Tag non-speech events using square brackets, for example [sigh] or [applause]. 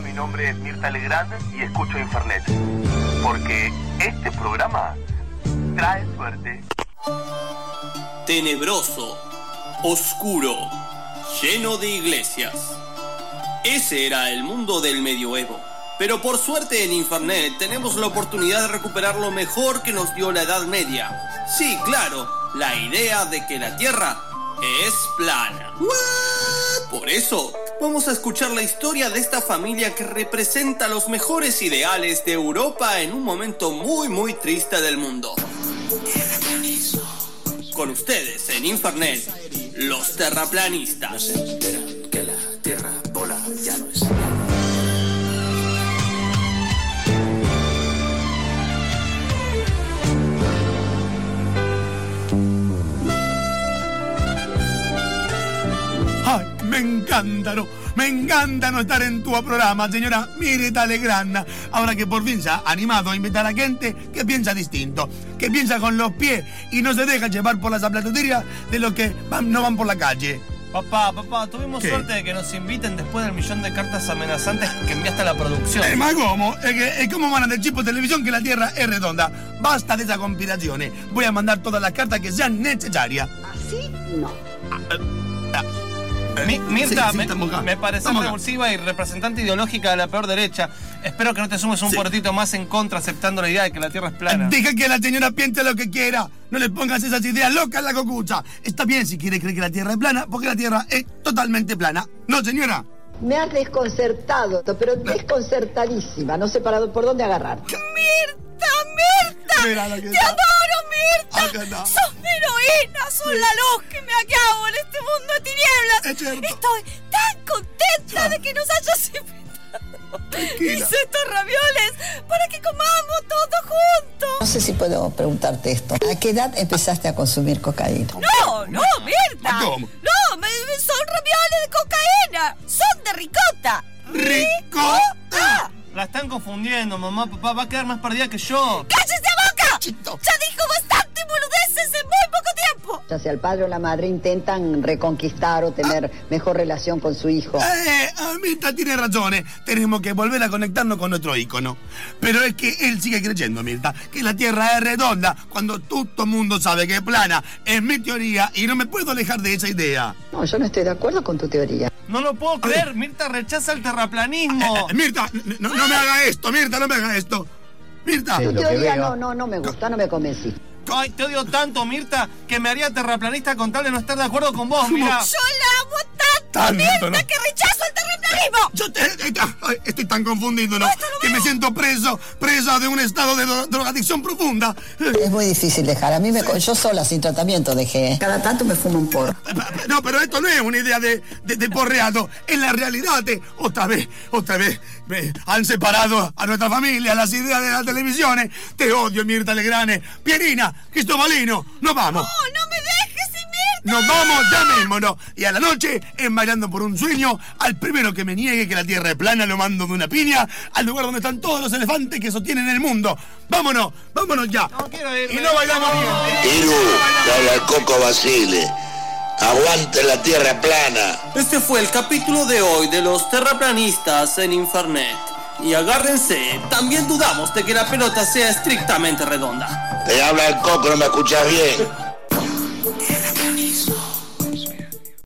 Mi nombre es Mirta Legrand y escucho Infernet. Porque este programa trae suerte. Tenebroso, oscuro, lleno de iglesias. Ese era el mundo del medioevo. Pero por suerte en Infernet tenemos la oportunidad de recuperar lo mejor que nos dio la Edad Media. Sí, claro, la idea de que la Tierra es plana. Por eso, vamos a escuchar la historia de esta familia que representa los mejores ideales de Europa en un momento muy muy triste del mundo. Con ustedes en Infernet, los terraplanistas. Ay, me encanta, ¿no? Me encanta no estar en tu programa, señora Mirta Legrand. Ahora que por fin se ha animado a invitar a gente que piensa distinto, que piensa con los pies y no se deja llevar por las aplaudirías de los que van- no van por la calle. Papá, papá, tuvimos ¿Qué? suerte de que nos inviten después del millón de cartas amenazantes que enviaste a la producción. Eh, ma ¿cómo? Es que, es como van a decir por televisión que la Tierra es redonda. Basta de esa conspiraciones. Voy a mandar todas las cartas que sean necesarias. Así no. Mi- Mirta, Sí, sí, me, me parece revulsiva y representante ideológica de la peor derecha. Espero que no te sumes un Sí. portito más en contra aceptando la idea de que la Tierra es plana. Deja que la señora piense lo que quiera. No le pongas esas ideas locas en la cocucha. Está bien si quiere creer que la Tierra es plana, porque la Tierra es totalmente plana. ¿No, señora? Me has desconcertado, pero desconcertadísima. No sé para por dónde agarrar. ¡Mirta, Mirta! Mira lo que ¡Te está. adoro, Mirta! Acá está. ¡Sos mi heroína! ¡Sos la luz que me acabo en este mundo de tinieblas! Es cierto. Estoy tan contenta de que nos hayas invitado. Tranquila. Hice estos ravioles para que comamos todos juntos. No sé si puedo preguntarte esto. ¿A qué edad empezaste a consumir cocaína? No, no, Mirta. ¿Cómo? No, me- me- son ravioles de cocaína. Son de ricota. ¡Ricota! La están confundiendo, mamá, papá. Va a quedar más perdida que yo. ¡Cállese la boca! Chito. Ya Ya sea el padre o la madre intentan reconquistar o tener mejor relación con su hijo. Eh, ah, Mirta tiene razones. Tenemos que volver a conectarnos con nuestro ícono. Pero es que él sigue creyendo, Mirta, que la Tierra es redonda cuando todo el mundo sabe que es plana. Es mi teoría y no me puedo alejar de esa idea. No, yo no estoy de acuerdo con tu teoría. No lo puedo creer. Mirta rechaza el terraplanismo. Eh, Mirta, no me haga esto, Mirta, no me haga esto. Mirta, Tu teoría no, no, no me gusta, no me convencí. Ay, te odio tanto, Mirta, que me haría terraplanista con tal de no estar de acuerdo con vos, [laughs] mira. Yo la amo tanto, Tanto, Mirta, ¿no? que rechazo yo te, eh, ay, estoy tan confundido, ¿no? Que me siento preso, preso de un estado de dro- drogadicción profunda. Eh, Es muy difícil dejar. A mí me, co- yo sola sin tratamiento dejé. Cada tanto me fumo un porro. No, pero esto no es una idea de, de, de porreado. Es la realidad. eh. Otra vez, otra vez, me han separado a nuestra familia las ideas de la televisión. eh. Te odio, Mirta Legrane. Pierina, Cristobalino, nos vamos. No, no Nos vamos ya mismo, ¿no? Y a la noche, enmayando por un sueño, al primero que me niegue que la tierra es plana lo mando de una piña al lugar donde están todos los elefantes que sostienen el mundo. Vámonos, vámonos ya. No quiero irme. y no bailamos bien. Te habla el Coco Basile. Aguante la tierra plana. Este fue el capítulo de hoy de los terraplanistas en Infernet. Y agárrense, también dudamos de que la pelota sea estrictamente redonda. Te habla el Coco, no me escuchas bien.